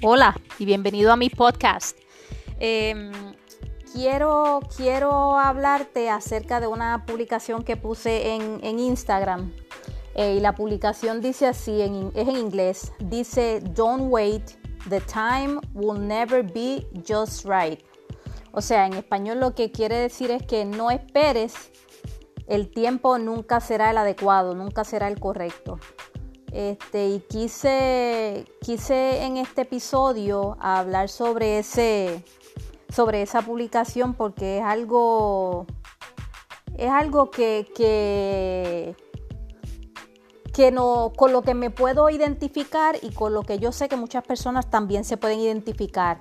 Hola y bienvenido a mi podcast. Em, quiero, quiero hablarte acerca de una publicación que puse en, Instagram. Eh, y la publicación dice así, en, es en inglés. Dice, don't wait, the time will never be just right. O sea, en español lo que quiere decir es que no esperes, el tiempo nunca será el adecuado, nunca será el correcto. Este, y quise, quise en este episodio hablar sobre, ese, sobre esa publicación porque es algo, es algo que, que, que no, con lo que me puedo identificar y con lo que yo sé que muchas personas también se pueden identificar.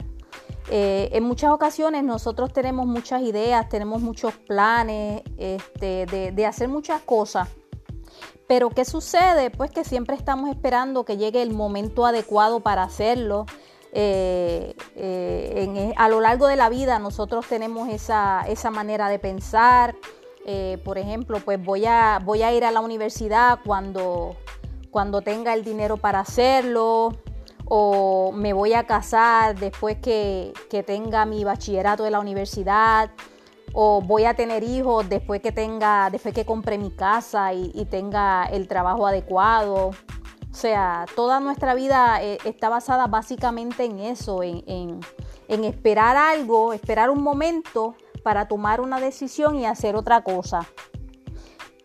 Eh, en muchas ocasiones nosotros tenemos muchas ideas, tenemos muchos planes este, de, de hacer muchas cosas pero ¿qué sucede? Pues que siempre estamos esperando que llegue el momento adecuado para hacerlo. Eh, eh, e, a lo largo de la vida nosotros tenemos esa, manera de pensar. Eh, por ejemplo, pues voy a, voy a ir a la universidad cuando, cuando tenga el dinero para hacerlo o me voy a casar después que, que tenga mi bachillerato de la universidad o voy a tener hijos después que tenga, después que compre mi casa y, tenga el trabajo adecuado. O sea, toda nuestra vida eh, está basada básicamente en eso, en, esperar algo, esperar un momento para tomar una decisión y hacer otra cosa.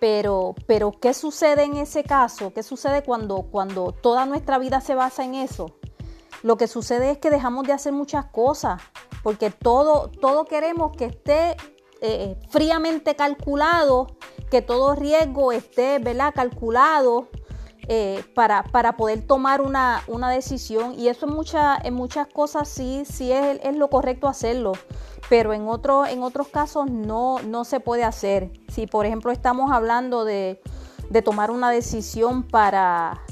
Pero, pero ¿qué sucede en ese caso? ¿Qué sucede cuando, cuando toda nuestra vida se basa en eso? Lo que sucede es que dejamos de hacer muchas cosas, porque todo, todo queremos que esté eh, fríamente calculado, que todo riesgo esté ¿verdad? calculado eh, para, para, poder tomar una, una, decisión. Y eso en, muchas en muchas cosas sí, sí es, es lo correcto hacerlo, pero en, otro, en otros casos no, no se puede hacer. Si por ejemplo estamos hablando de, de tomar una decisión para,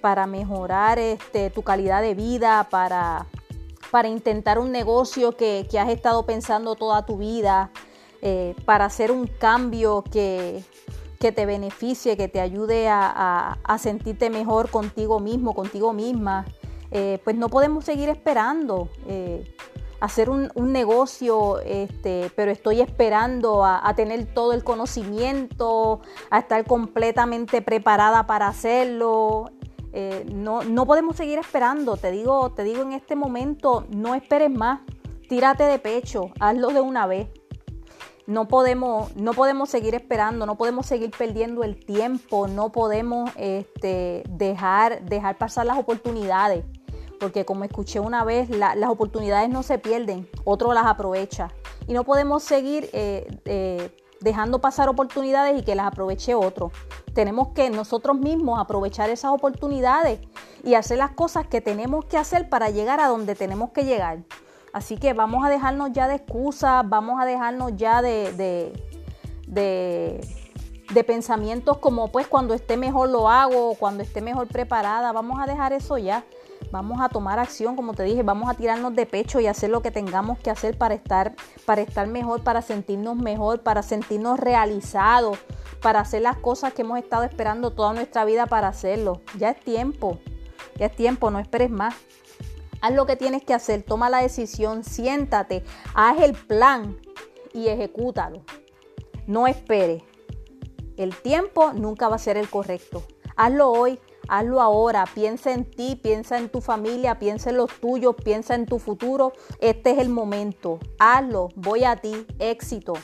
para mejorar este, tu calidad de vida, para, para intentar un negocio que, que has estado pensando toda tu vida, eh, para hacer un cambio que, te beneficie, que te ayude a, sentirte mejor contigo mismo, contigo misma, eh, pues no podemos seguir esperando. Eh, hacer un, negocio, este, pero estoy esperando a, tener todo el conocimiento, a estar completamente preparada para hacerlo. No, no podemos seguir esperando, te digo, te digo en este momento, no esperes más, tírate de pecho, hazlo de una vez. No podemos, no podemos seguir esperando, no podemos seguir perdiendo el tiempo, no podemos este, dejar, dejar pasar las oportunidades, porque como escuché una vez, las oportunidades no se pierden, otro las aprovecha. Y no podemos seguir eh, eh, dejando pasar oportunidades y que las aproveche otro. Tenemos que nosotros mismos aprovechar esas oportunidades y hacer las cosas que tenemos que hacer para llegar a donde tenemos que llegar. Así que vamos a dejarnos ya de excusas, vamos a dejarnos ya de, de, pensamientos como pues cuando esté mejor lo hago, cuando esté mejor preparada, vamos a dejar eso ya. Vamos a tomar acción, como te dije, vamos a tirarnos de pecho y hacer lo que tengamos que hacer para estar, para estar mejor, para sentirnos mejor, para sentirnos realizados, para hacer las cosas que hemos estado esperando toda nuestra vida para hacerlo. Ya es tiempo, ya es tiempo, no esperes más. Haz lo que tienes que hacer, toma la decisión, siéntate, haz el plan y ejecútalo. No esperes. El tiempo nunca va a ser el correcto. Hazlo hoy, hazlo ahora. Piensa en ti, piensa en tu familia, piensa en los tuyos, piensa en tu futuro. Este es el momento. Hazlo, voy a ti, éxito.